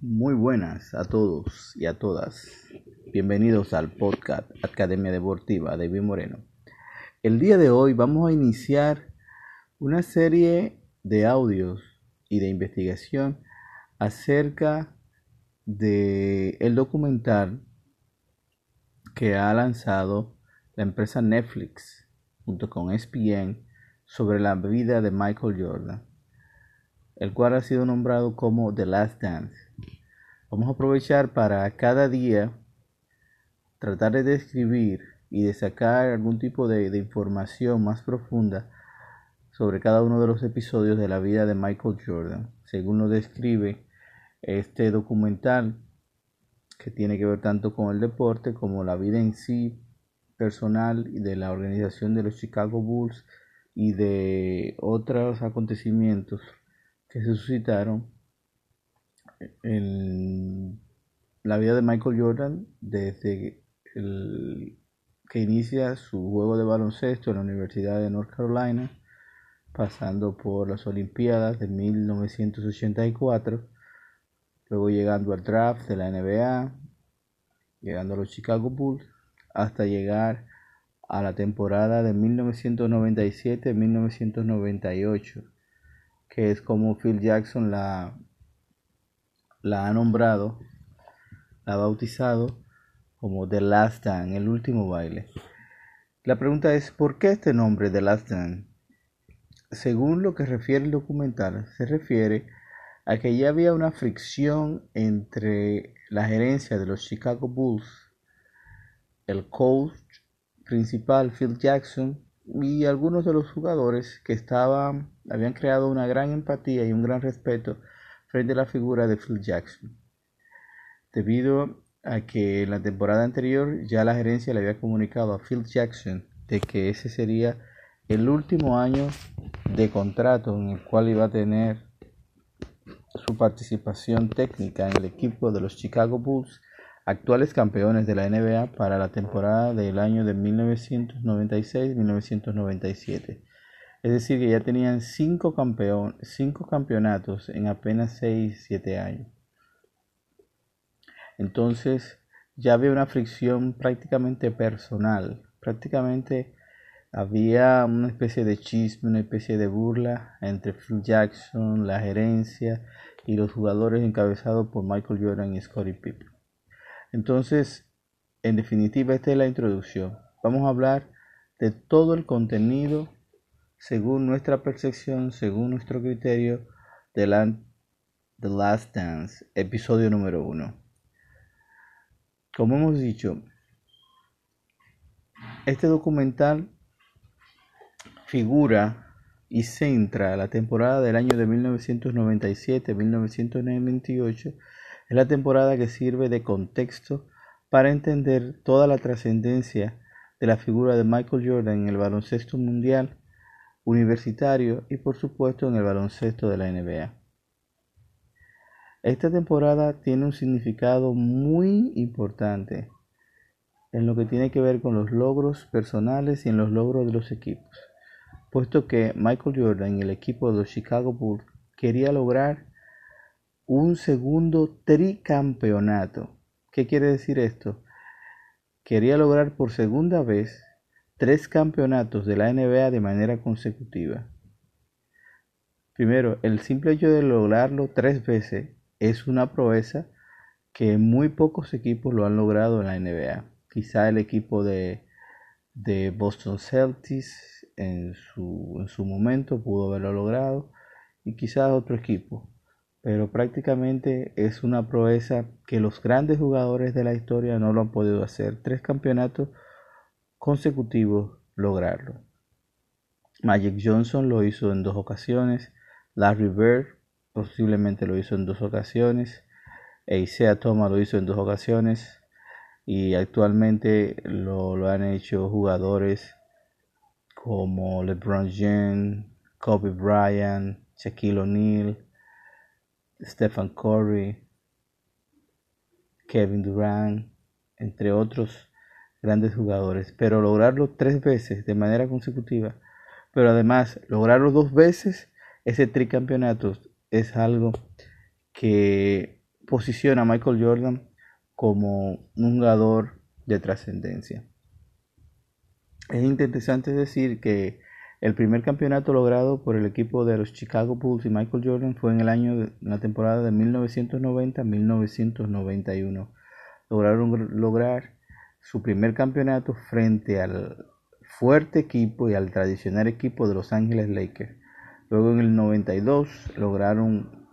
Muy buenas a todos y a todas. Bienvenidos al podcast Academia Deportiva de David Moreno. El día de hoy vamos a iniciar una serie de audios y de investigación acerca de el documental que ha lanzado la empresa Netflix junto con ESPN sobre la vida de Michael Jordan, el cual ha sido nombrado como The Last Dance. Vamos a aprovechar para cada día tratar de describir y de sacar algún tipo de, información más profunda sobre cada uno de los episodios de la vida de Michael Jordan, según lo describe este documental que tiene que ver tanto con el deporte como la vida en sí personal y de la organización de los Chicago Bulls y de otros acontecimientos que se suscitaron en la vida de Michael Jordan desde que inicia su juego de baloncesto en la Universidad de North Carolina, pasando por las Olimpiadas de 1984 luego llegando al draft de la NBA, llegando a los Chicago Bulls, hasta llegar a la temporada de 1997-1998, que es como Phil Jackson la, ha nombrado, la ha bautizado como The Last Dance, el último baile. La pregunta es, ¿por qué este nombre The Last Dance? Según lo que refiere el documental, se refiere a que ya había una fricción entre la gerencia de los Chicago Bulls, el coach principal Phil Jackson y algunos de los jugadores que estaban habían creado una gran empatía y un gran respeto frente a la figura de Phil Jackson. Debido a que en la temporada anterior ya la gerencia le había comunicado a Phil Jackson de que ese sería el último año de contrato en el cual iba a tener su participación técnica en el equipo de los Chicago Bulls, actuales campeones de la NBA para la temporada del año de 1996-1997. Es decir, que ya tenían cinco, campeón, cinco campeonatos en apenas 6-7 años. Entonces ya había una fricción prácticamente personal, prácticamente había una especie de chisme, una especie de burla entre Phil Jackson, la gerencia y los jugadores encabezados por Michael Jordan y Scottie Pippen. Entonces, en definitiva, esta es la introducción. Vamos a hablar de todo el contenido según nuestra percepción, según nuestro criterio de la The Last Dance, episodio número uno. Como hemos dicho, este documental figura y centra la temporada del año de 1997-1998 es la temporada que sirve de contexto para entender toda la trascendencia de la figura de Michael Jordan en el baloncesto mundial, universitario y por supuesto en el baloncesto de la NBA. Esta temporada tiene un significado muy importante en lo que tiene que ver con los logros personales y en los logros de los equipos puesto que Michael Jordan y el equipo de los Chicago Bulls quería lograr un segundo tricampeonato. ¿Qué quiere decir esto? Quería lograr por segunda vez tres campeonatos de la NBA de manera consecutiva. Primero, el simple hecho de lograrlo tres veces es una proeza que muy pocos equipos lo han logrado en la NBA. Quizá el equipo de, de Boston Celtics, en su, en su momento pudo haberlo logrado y quizás otro equipo, pero prácticamente es una proeza que los grandes jugadores de la historia no lo han podido hacer. Tres campeonatos consecutivos lograrlo. Magic Johnson lo hizo en dos ocasiones, Larry Bird posiblemente lo hizo en dos ocasiones, Isaiah Thomas lo hizo en dos ocasiones y actualmente lo, lo han hecho jugadores como LeBron James, Kobe Bryant, Shaquille O'Neal, Stephen Curry, Kevin Durant, entre otros grandes jugadores. Pero lograrlo tres veces de manera consecutiva, pero además lograrlo dos veces, ese tricampeonato es algo que posiciona a Michael Jordan como un jugador de trascendencia. Es interesante decir que el primer campeonato logrado por el equipo de los Chicago Bulls y Michael Jordan fue en el año de la temporada de 1990-1991. Lograron lograr su primer campeonato frente al fuerte equipo y al tradicional equipo de Los Ángeles Lakers. Luego en el 92 lograron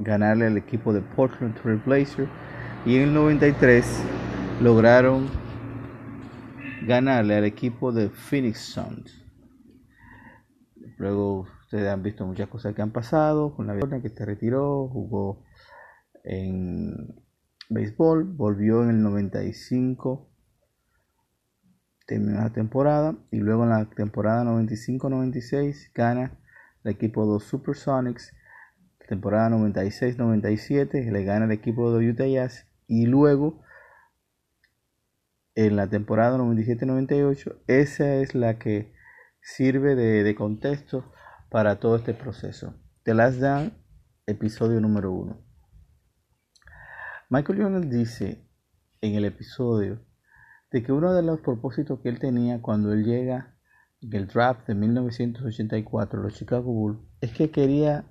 ganarle al equipo de Portland Trail Blazers y en el 93 lograron ganarle al equipo de Phoenix Suns. Luego ustedes han visto muchas cosas que han pasado con la Jordan que se retiró, jugó en béisbol, volvió en el 95, terminó la temporada y luego en la temporada 95-96 gana el equipo de los Supersonics, temporada 96-97 le gana el equipo de Utah Jazz y luego en la temporada 97-98 esa es la que sirve de, contexto para todo este proceso. The Last Dance, episodio número 1. Michael Jordan dice en el episodio de que uno de los propósitos que él tenía cuando él llega en el draft de 1984, los Chicago Bulls, es que quería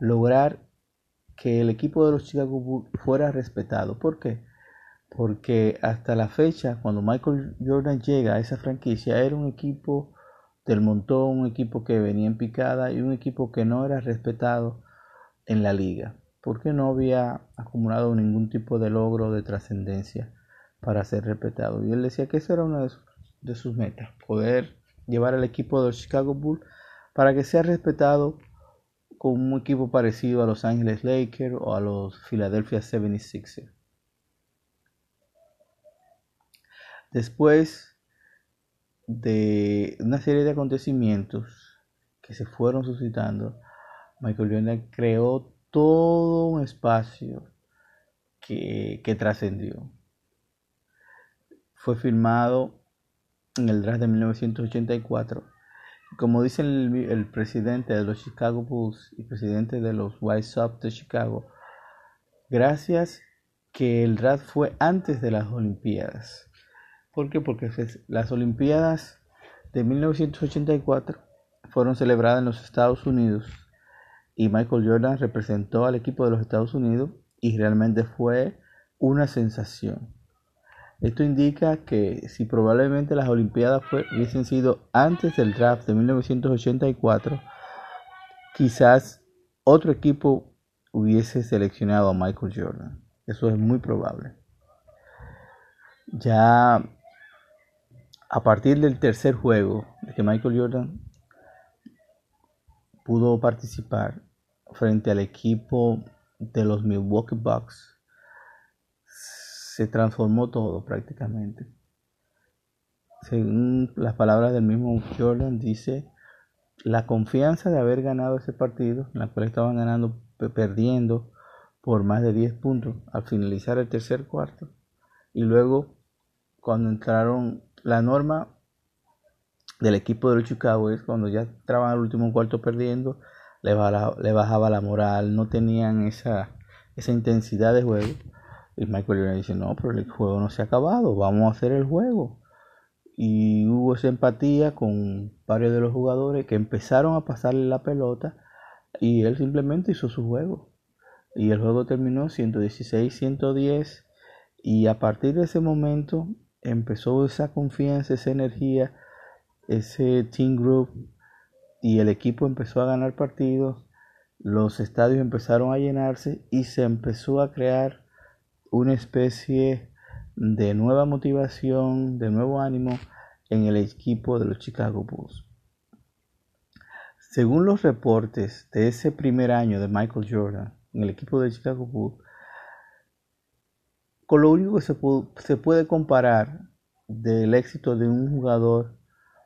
lograr que el equipo de los Chicago Bulls fuera respetado. ¿Por qué? Porque hasta la fecha, cuando Michael Jordan llega a esa franquicia, era un equipo del montón, un equipo que venía en picada y un equipo que no era respetado en la liga, porque no había acumulado ningún tipo de logro de trascendencia para ser respetado. Y él decía que esa era una de sus, metas, poder llevar al equipo de Chicago Bulls para que sea respetado como un equipo parecido a los Angeles Lakers o a los Philadelphia 76ers. Después de una serie de acontecimientos que se fueron suscitando, Michael Jordan creó todo un espacio que, trascendió. Fue filmado en el draft de 1984. Como dice el, el, presidente de los Chicago Bulls y presidente de los White Sox de Chicago, gracias que el draft fue antes de las Olimpiadas. ¿Por qué? Porque las Olimpiadas de 1984 fueron celebradas en los Estados Unidos y Michael Jordan representó al equipo de los Estados Unidos y realmente fue una sensación. Esto indica que si probablemente las Olimpiadas hubiesen sido antes del draft de 1984, quizás otro equipo hubiese seleccionado a Michael Jordan. Eso es muy probable. Ya a partir del tercer juego de que Michael Jordan pudo participar frente al equipo de los Milwaukee Bucks, se transformó todo prácticamente. Según las palabras del mismo Jordan, dice la confianza de haber ganado ese partido, en la cual estaban ganando, perdiendo por más de 10 puntos al finalizar el tercer cuarto, y luego cuando entraron la norma del equipo de los Chicago es cuando ya estaban al último cuarto perdiendo, le, bajaba, la moral, no tenían esa, esa intensidad de juego. Y Michael Jordan dice, no, pero el juego no se ha acabado, vamos a hacer el juego. Y hubo esa empatía con varios de los jugadores que empezaron a pasarle la pelota y él simplemente hizo su juego. Y el juego terminó 116-110 y a partir de ese momento empezó esa confianza, esa energía, ese team group y el equipo empezó a ganar partidos, los estadios empezaron a llenarse y se empezó a crear una especie de nueva motivación, de nuevo ánimo en el equipo de los Chicago Bulls. Según los reportes de ese primer año de Michael Jordan en el equipo de Chicago Bulls, con lo único que se, puede comparar del éxito de un jugador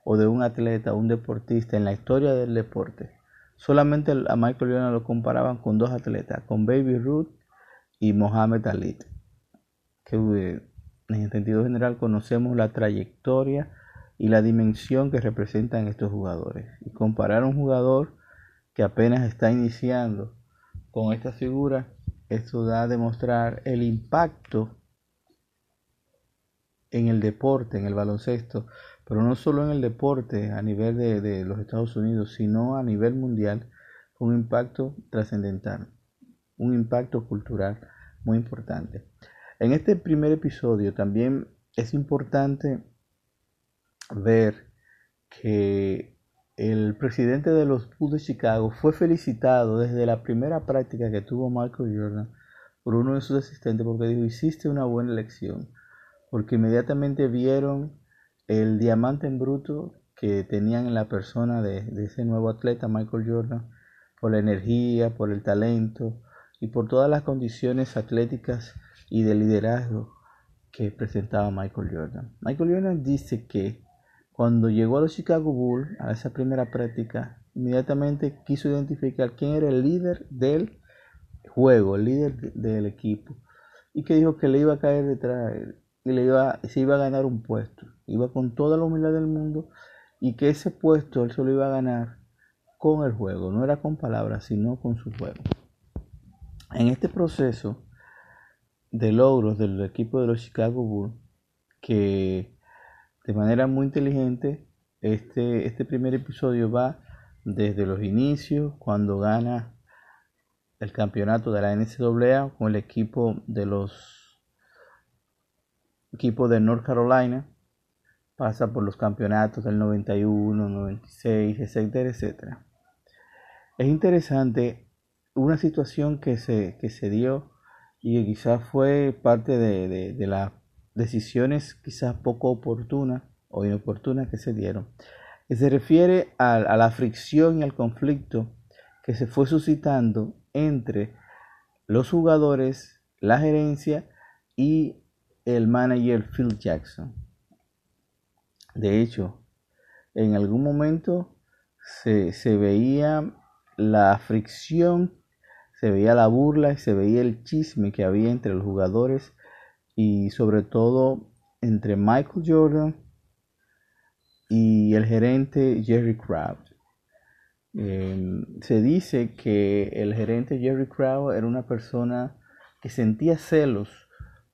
o de un atleta, un deportista en la historia del deporte, solamente a Michael Jordan lo comparaban con dos atletas, con Baby Ruth y Mohamed Ali, que eh, en sentido general conocemos la trayectoria y la dimensión que representan estos jugadores. Y comparar a un jugador que apenas está iniciando con esta figura esto da a demostrar el impacto en el deporte, en el baloncesto, pero no solo en el deporte a nivel de, de los Estados Unidos, sino a nivel mundial, un impacto trascendental, un impacto cultural muy importante. En este primer episodio también es importante ver que el presidente de los Bulls de Chicago fue felicitado desde la primera práctica que tuvo Michael Jordan por uno de sus asistentes porque dijo, hiciste una buena elección, porque inmediatamente vieron el diamante en bruto que tenían en la persona de, de ese nuevo atleta, Michael Jordan, por la energía, por el talento y por todas las condiciones atléticas y de liderazgo que presentaba Michael Jordan. Michael Jordan dice que cuando llegó a los Chicago Bulls, a esa primera práctica, inmediatamente quiso identificar quién era el líder del juego, el líder del equipo, y que dijo que le iba a caer detrás y le iba, se iba a ganar un puesto. Iba con toda la humildad del mundo y que ese puesto él solo iba a ganar con el juego, no era con palabras, sino con su juego. En este proceso de logros del equipo de los Chicago Bulls, que de manera muy inteligente, este, este primer episodio va desde los inicios, cuando gana el campeonato de la NCAA con el equipo de los equipos de North Carolina, pasa por los campeonatos del 91, 96, etcétera, etcétera. Es interesante una situación que se, que se dio y que quizás fue parte de, las decisiones quizás poco oportunas o inoportunas que se dieron, que se refiere a, la fricción y al conflicto que se fue suscitando entre los jugadores, la gerencia y el manager Phil Jackson. De hecho, en algún momento se veía la fricción, se veía la burla y se veía el chisme que había entre los jugadores y sobre todo entre Michael Jordan y el gerente Jerry Krause. Em, se dice que el gerente Jerry Krause era una persona que sentía celos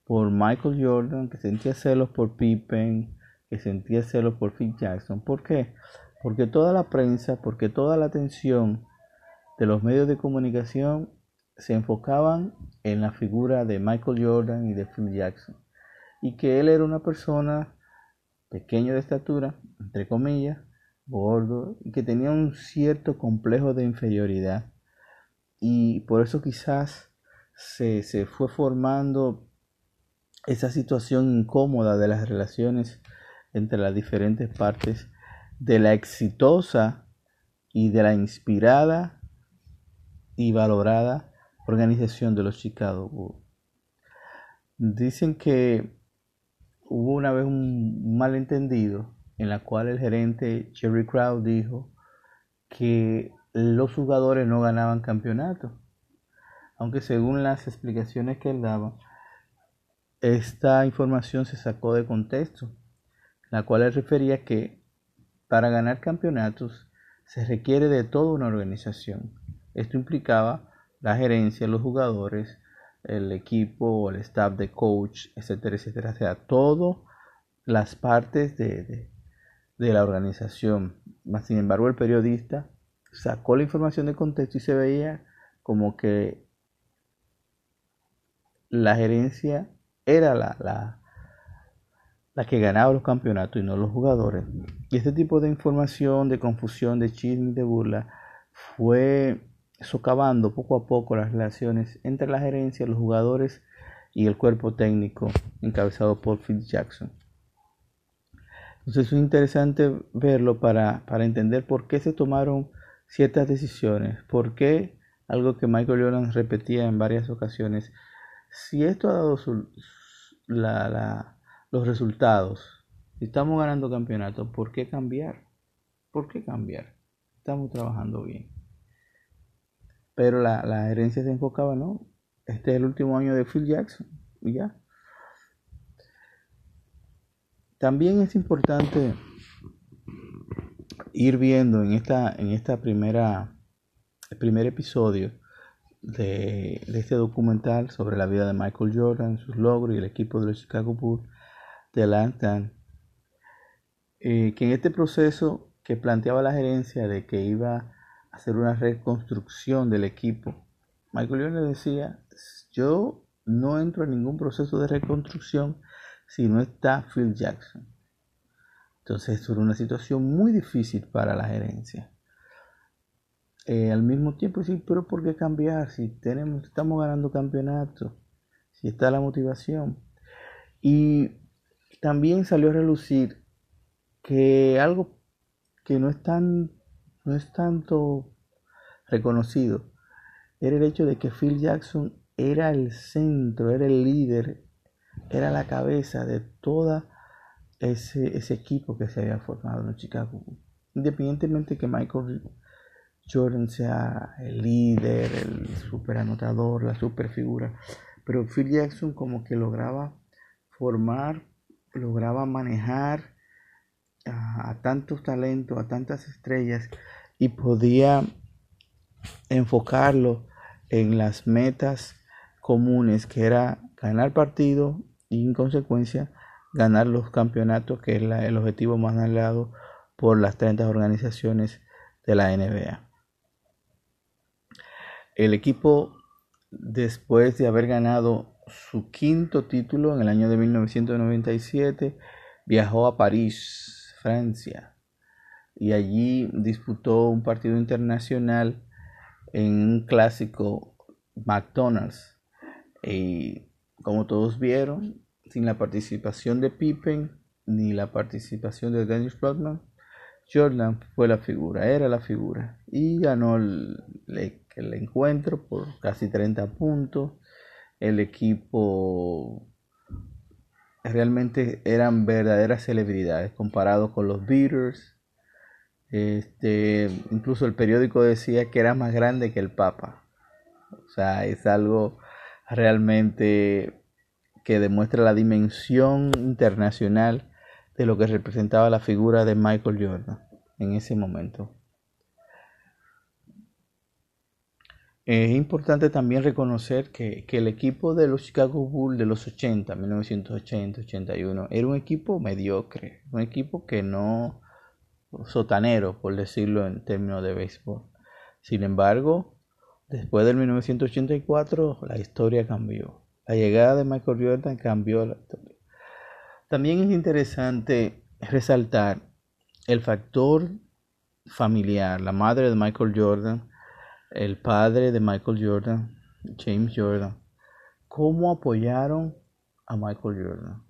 por Michael Jordan, que sentía celos por Pippen, que sentía celos por Phil Jackson. ¿Por qué? Porque toda la prensa, porque toda la atención de los medios de comunicación se enfocaban en la figura de Michael Jordan y de Phil Jackson y que él era una persona pequeño de estatura, entre comillas, gordo y que tenía un cierto complejo de inferioridad. Y por eso quizás se, se fue formando esa situación incómoda de las relaciones entre las diferentes partes de la exitosa y de la inspirada y valorada organización de los Chicago. Dicen que hubo una vez un malentendido en la cual el gerente Jerry Krause dijo que los jugadores no ganaban campeonato. Aunque según las explicaciones que él daba, esta información se sacó de contexto, la cual él refería que para ganar campeonatos se requiere de toda una organización. Esto implicaba la gerencia, los jugadores, el equipo, el staff de coach, etcétera, etcétera. O sea, todas las partes de, la organización. Sin embargo, el periodista sacó la información de contexto y se veía como que la gerencia era la, la, la que ganaba los campeonatos y no los jugadores. Y este tipo de información, de confusión, de chisme, de burla, fue socavando poco a poco las relaciones entre la gerencia, los jugadores y el cuerpo técnico encabezado por Phil Jackson. Entonces es interesante verlo para, para entender por qué se tomaron ciertas decisiones, por qué algo que Michael Jordan repetía en varias ocasiones, si esto ha dado los resultados, si estamos ganando campeonatos, ¿por qué cambiar? ¿Por qué cambiar? Estamos trabajando bien. Pero la, la herencia se enfocaba, ¿no? Este es el último año de Phil Jackson ya. También es importante ir viendo en esta, en esta primera, el primer episodio de, este documental sobre la vida de Michael Jordan, sus logros y el equipo de los Chicago Bulls de Atlanta, eh, que en este proceso que planteaba la gerencia de que iba hacer una reconstrucción del equipo, Michael Jordan decía, yo no entro en ningún proceso de reconstrucción si no está Phil Jackson. Entonces esto era una situación muy difícil para la gerencia. Eh, al mismo tiempo sí, pero ¿por qué cambiar? Si tenemos, estamos ganando campeonatos, si está la motivación. Y también salió a relucir que algo que no es tan, no es tanto reconocido, era el hecho de que Phil Jackson era el centro, era el líder, era la cabeza de todo ese, ese equipo que se había formado en Chicago. Independientemente que Michael Jordan sea el líder, el super anotador, la super figura. Pero Phil Jackson como que lograba formar, lograba manejar a, tantos talentos, a tantas estrellas y podía enfocarlo en las metas comunes que era ganar partido y en consecuencia ganar los campeonatos que es el objetivo más anhelado por las 30 organizaciones de la NBA. El equipo, después de haber ganado su quinto título en el año de 1997, viajó a París, Francia, y allí disputó un partido internacional en un clásico McDonald's. Y como todos vieron, sin la participación de Pippen ni la participación de Dennis Rodman, Jordan fue la figura, era la figura y ganó el, el encuentro por casi 30 puntos. El equipo realmente eran verdaderas celebridades comparados con los Beatles. Este, incluso el periódico decía que era más grande que el Papa. O sea, es algo realmente que demuestra la dimensión internacional de lo que representaba la figura de Michael Jordan en ese momento. Es importante también reconocer que, el equipo de los Chicago Bulls de los 80, 1980, 81, era un equipo mediocre, un equipo que no sotanero, por decirlo en términos de béisbol. Sin embargo, después del 1984, la historia cambió. La llegada de Michael Jordan cambió la historia. También es interesante resaltar el factor familiar. La madre de Michael Jordan el padre de Michael Jordan, James Jordan, cómo apoyaron a Michael Jordan.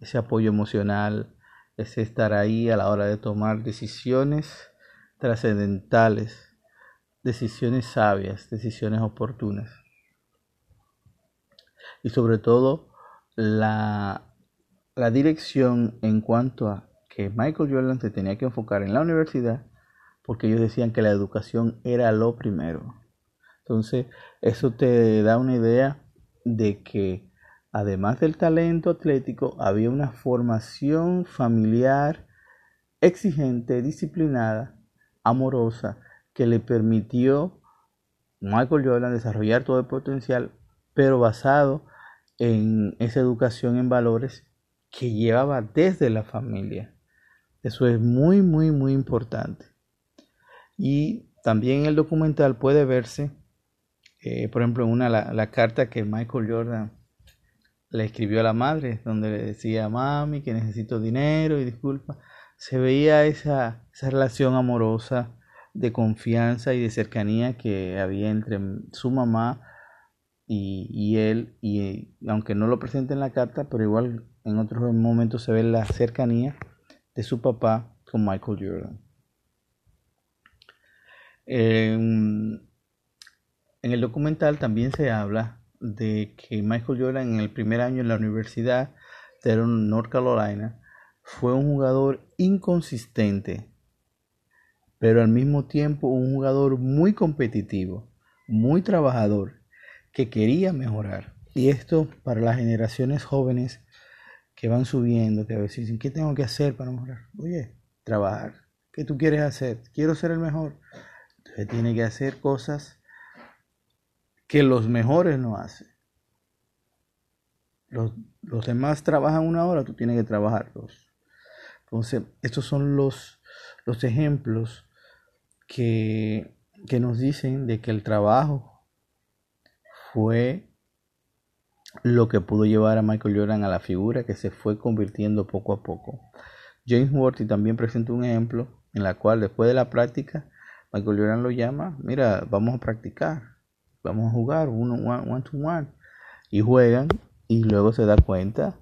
Ese apoyo emocional, ese estar ahí a la hora de tomar decisiones trascendentales, decisiones sabias, decisiones oportunas. Y sobre todo la, la dirección en cuanto a que Michael Jordan se tenía que enfocar en la universidad porque ellos decían que la educación era lo primero. Entonces, eso te da una idea de que además del talento atlético, había una formación familiar exigente, disciplinada, amorosa, que le permitió Michael Jordan desarrollar todo el potencial, pero basado en esa educación en valores que llevaba desde la familia. Eso es muy, muy, muy importante. Y también en el documental puede verse, eh, por ejemplo, una la, carta que Michael Jordan le escribió a la madre, donde le decía, mami, que necesito dinero y disculpa. Se veía esa, esa relación amorosa de confianza y de cercanía que había entre su mamá y, y, él, y aunque no lo presente en la carta, pero igual en otros momentos se ve la cercanía de su papá con Michael Jordan. En, el documental también se habla de que Michael Jordan en el primer año en la universidad de North Carolina fue un jugador inconsistente, pero al mismo tiempo un jugador muy competitivo, muy trabajador, que quería mejorar. Y esto para las generaciones jóvenes que van subiendo, que a veces dicen, ¿qué tengo que hacer para mejorar? Oye, trabajar. ¿Qué tú quieres hacer? Quiero ser el mejor. Entonces tiene que hacer cosas que los mejores no hacen. Los, demás trabajan una hora, tú tienes que trabajar dos. Entonces, estos son los, los ejemplos que, que nos dicen de que el trabajo fue lo que pudo llevar a Michael Jordan a la figura que se fue convirtiendo poco a poco. James Worthy también presenta un ejemplo en la cual después de la práctica Michael Jordan lo llama, mira, vamos a practicar, vamos a jugar uno one, to one y juegan y luego se da cuenta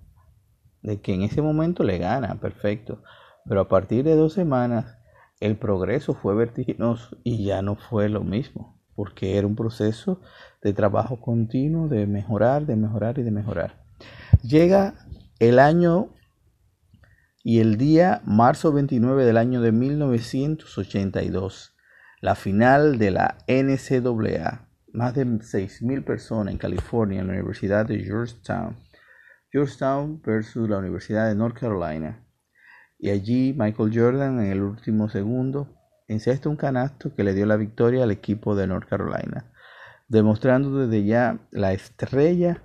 de que en ese momento le gana, perfecto, pero a partir de dos semanas el progreso fue vertiginoso y ya no fue lo mismo, porque era un proceso de trabajo continuo, de mejorar, de mejorar y de mejorar. Llega el año y el día marzo 29 del año de 1982, la final de la NCAA, más de 6.000 personas en California, en la Universidad de Georgetown, Georgetown versus la Universidad de North Carolina. Y allí Michael Jordan en el último segundo encesta un canasto que le dio la victoria al equipo de North Carolina, demostrando desde ya la estrella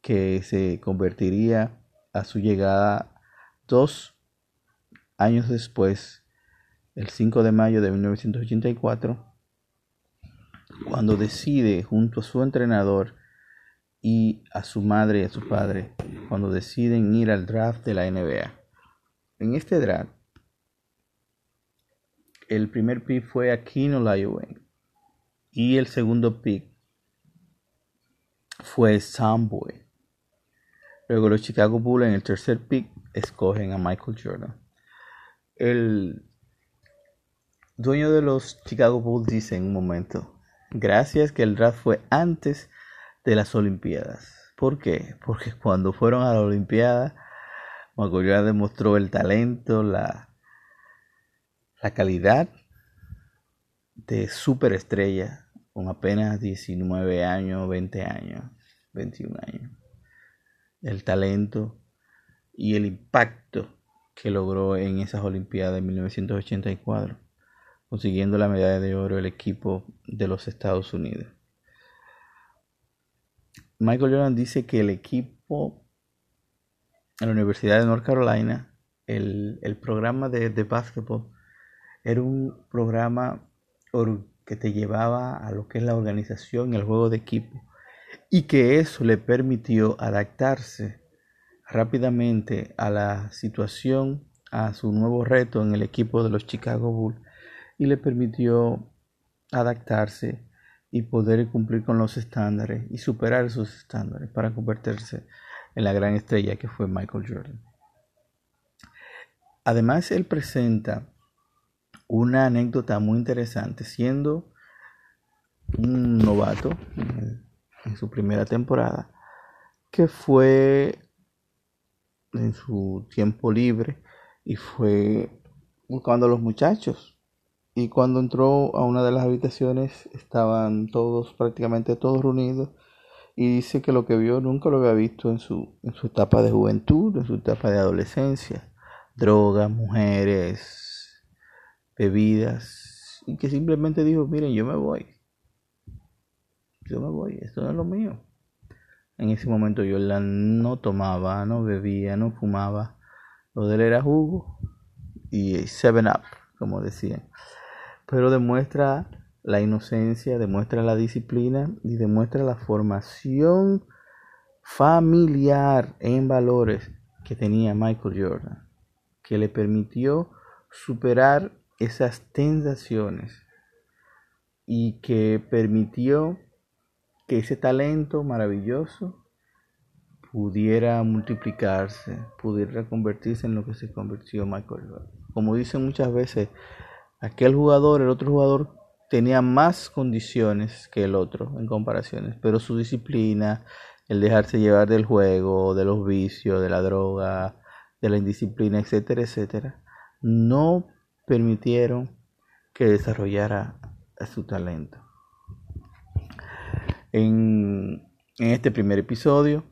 que se convertiría a su llegada dos años después, el 5 de mayo de 1984, cuando decide junto a su entrenador y a su madre y a su padre, cuando deciden ir al draft de la NBA. En este draft, el primer pick fue Aquino Olajuwon y el segundo pick fue Sam Boy. Luego los Chicago Bulls en el tercer pick escogen a Michael Jordan. El dueño de los Chicago Bulls dice en un momento, gracias que el draft fue antes de las Olimpiadas. ¿Por qué? Porque cuando fueron a la Olimpiada, Michael demostró el talento, la, la calidad de superestrella con apenas 19 años, 20 años, 21 años. El talento y el impacto que logró en esas Olimpiadas de 1984, consiguiendo la medalla de oro el equipo de los Estados Unidos. Michael Jordan dice que el equipo en la Universidad de North Carolina, el, programa de, de básquetbol era un programa que te llevaba a lo que es la organización el juego de equipo y que eso le permitió adaptarse rápidamente a la situación, a su nuevo reto en el equipo de los Chicago Bulls y le permitió adaptarse y poder cumplir con los estándares y superar esos estándares para convertirse en la gran estrella que fue Michael Jordan. Además, él presenta una anécdota muy interesante, siendo un novato en su primera temporada, que fue en su tiempo libre y fue buscando a los muchachos. Y cuando entró a una de las habitaciones estaban todos, prácticamente todos reunidos. Y dice que lo que vio nunca lo había visto en su, en su etapa de juventud, en su etapa de adolescencia. Drogas, mujeres, bebidas. Y que simplemente dijo, miren, yo me voy. Yo me voy, esto no es lo mío. En ese momento yo no tomaba, no bebía, no fumaba. Lo de él era jugo y seven up, como decían. Pero demuestra la inocencia, demuestra la disciplina y demuestra la formación familiar en valores que tenía Michael Jordan, que le permitió superar esas tentaciones y que permitió que ese talento maravilloso pudiera multiplicarse, pudiera convertirse en lo que se convirtió Michael Jordan. Como dicen muchas veces, aquel jugador, el otro jugador tenía más condiciones que el otro en comparaciones, pero su disciplina, el dejarse llevar del juego, de los vicios, de la droga, de la indisciplina, etcétera, etcétera, no permitieron que desarrollara su talento. En, este primer episodio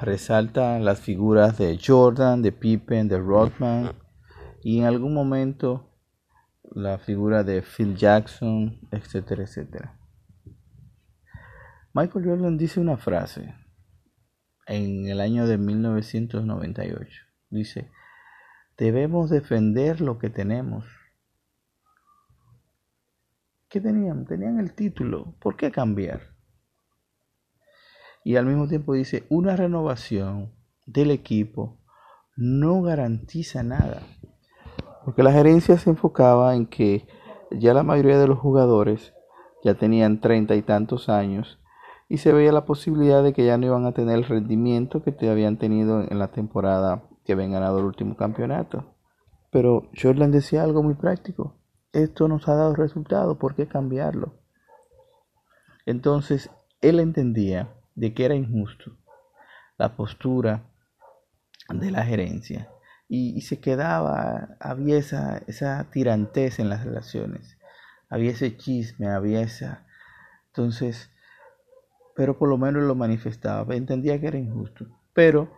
resalta las figuras de Jordan, de Pippen, de Rodman y en algún momento la figura de Phil Jackson, etcétera, etcétera. Michael Jordan dice una frase en el año de 1998. Dice, debemos defender lo que tenemos. ¿Qué tenían? Tenían el título. ¿Por qué cambiar? Y al mismo tiempo dice, una renovación del equipo no garantiza nada. Porque la gerencia se enfocaba en que ya la mayoría de los jugadores ya tenían treinta y tantos años y se veía la posibilidad de que ya no iban a tener el rendimiento que habían tenido en la temporada que habían ganado el último campeonato. Pero Jordan decía algo muy práctico. Esto nos ha dado resultados, ¿por qué cambiarlo? Entonces, él entendía de que era injusto la postura de la gerencia y, se quedaba, había esa, esa tirantez en las relaciones, había ese chisme, había esa... Entonces, pero por lo menos lo manifestaba, entendía que era injusto, pero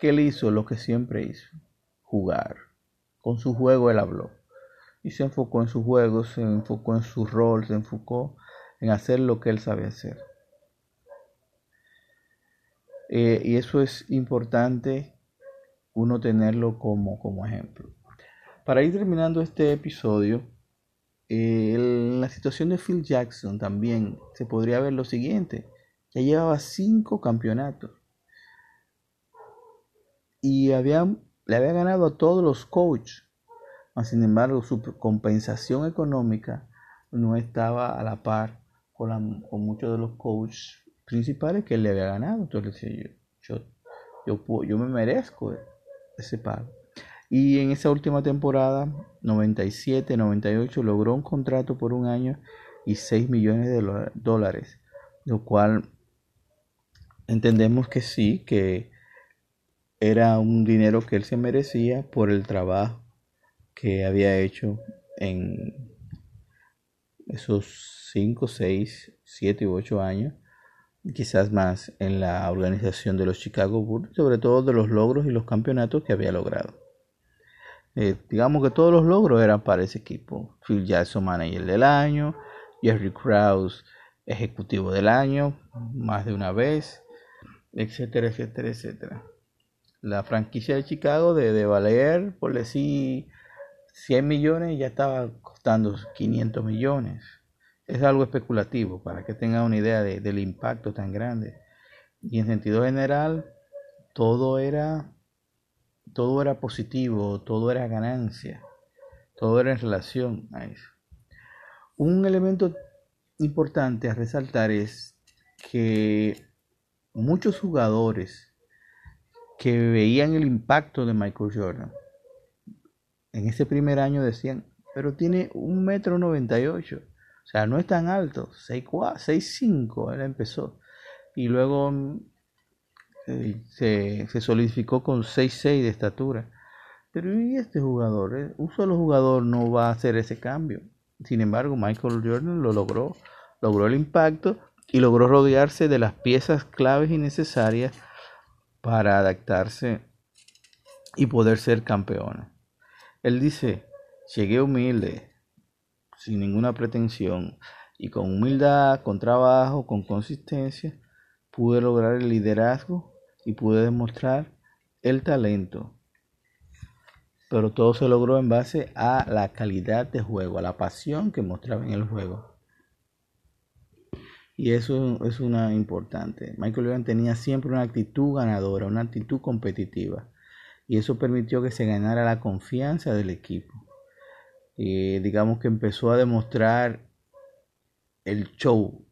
que él hizo lo que siempre hizo, jugar. Con su juego él habló y se enfocó en su juego, se enfocó en su rol, se enfocó en hacer lo que él sabe hacer. Eh, y eso es importante uno tenerlo como, como ejemplo. Para ir terminando este episodio, eh, la situación de Phil Jackson también se podría ver lo siguiente. Ya llevaba cinco campeonatos. Y había, le había ganado a todos los coaches. Sin embargo, su compensación económica no estaba a la par con, con muchos de los coaches principales que le había ganado. Entonces yo, yo, yo, me merezco ese pago. Y en esa última temporada, 97-98, logró un contrato por un año y 6 millones de dólares, lo cual entendemos que sí, que era un dinero que él se merecía por el trabajo que había hecho en esos 5, 6, 7 u 8 años quizás más en la organización de los Chicago Bulls, sobre todo de los logros y los campeonatos que había logrado. Eh, digamos que todos los logros eran para ese equipo. Phil Jackson, manager del año, Jerry Krause, ejecutivo del año, más de una vez, etcétera, etcétera, etcétera. La franquicia de Chicago de, de valer, por decir 100 millones, ya estaba costando 500 millones es algo especulativo para que tengan una idea del impacto tan grande. Y en sentido general, todo era, todo era positivo, todo era ganancia, todo era en relación a eso. Un elemento importante a resaltar es que muchos jugadores que veían el impacto de Michael Jordan en ese primer año decían, pero tiene un metro noventa y ocho o sea, no es tan alto, 6'5 él empezó. Y luego eh, se, se, solidificó con 6'6 de estatura. Pero ¿y este jugador? Eh, un solo jugador no va a hacer ese cambio. Sin embargo, Michael Jordan lo logró, logró el impacto y logró rodearse de las piezas claves y necesarias para adaptarse y poder ser campeón. Él dice, llegué humilde, sin ninguna pretensión y con humildad, con trabajo, con consistencia, pude lograr el liderazgo y pude demostrar el talento. Pero todo se logró en base a la calidad de juego, a la pasión que mostraba en el juego. Y eso es una importante. Michael Jordan tenía siempre una actitud ganadora, una actitud competitiva. Y eso permitió que se ganara la confianza del equipo. Eh, digamos que empezó a demostrar el show,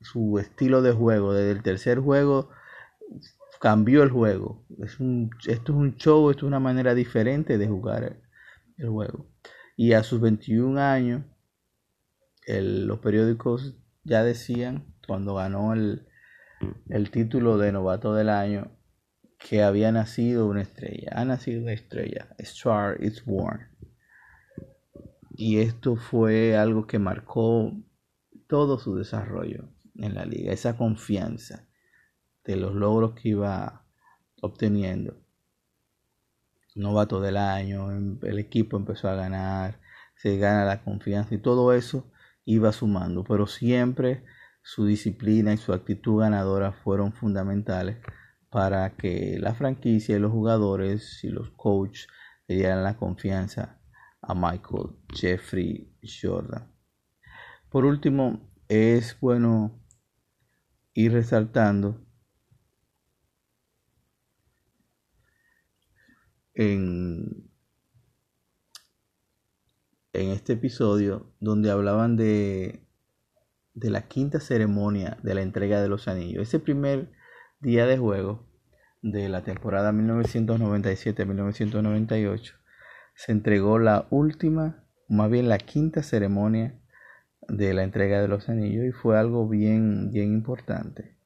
su estilo de juego. Desde el tercer juego cambió el juego. Es un, esto es un show, esto es una manera diferente de jugar el juego. Y a sus 21 años, los periódicos ya decían, cuando ganó el, el título de novato del año, que había nacido una estrella. Ha nacido una estrella. Star is born. Y esto fue algo que marcó todo su desarrollo en la liga, esa confianza de los logros que iba obteniendo. Novato del año, em, el equipo empezó a ganar, se gana la confianza y todo eso iba sumando, pero siempre su disciplina y su actitud ganadora fueron fundamentales para que la franquicia y los jugadores y los coaches le dieran la confianza a Michael Jeffrey Jordan. Por último, es bueno ir resaltando en, en este episodio donde hablaban de de la quinta ceremonia de la entrega de los anillos. Ese primer día de juego de la temporada 1997-1998 se entregó la última, más bien la quinta ceremonia de la entrega de los anillos y fue algo bien, bien importante.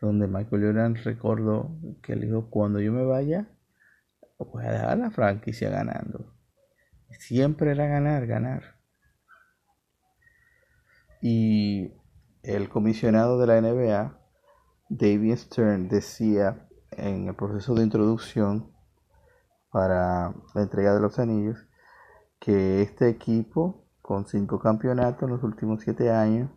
Donde Michael Jordan recordó que él dijo, cuando yo me vaya, voy a dejar la franquicia ganando. Siempre era ganar, ganar. Y el comisionado de la NBA, David Stern, decía en el proceso de introducción para la entrega de los anillos que este equipo, con cinco campeonatos en los últimos siete años,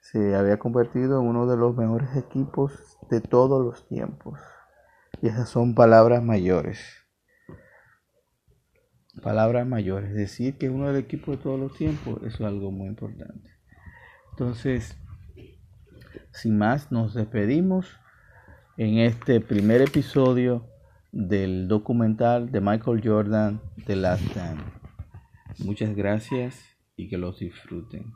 se había convertido en uno de los mejores equipos de todos los tiempos. Y esas son palabras mayores. Palabras mayores. Decir que es uno del equipo de todos los tiempos, eso es algo muy importante. Entonces, sin más, nos despedimos en este primer episodio del documental de Michael Jordan, The Last Time. Muchas gracias y que los disfruten.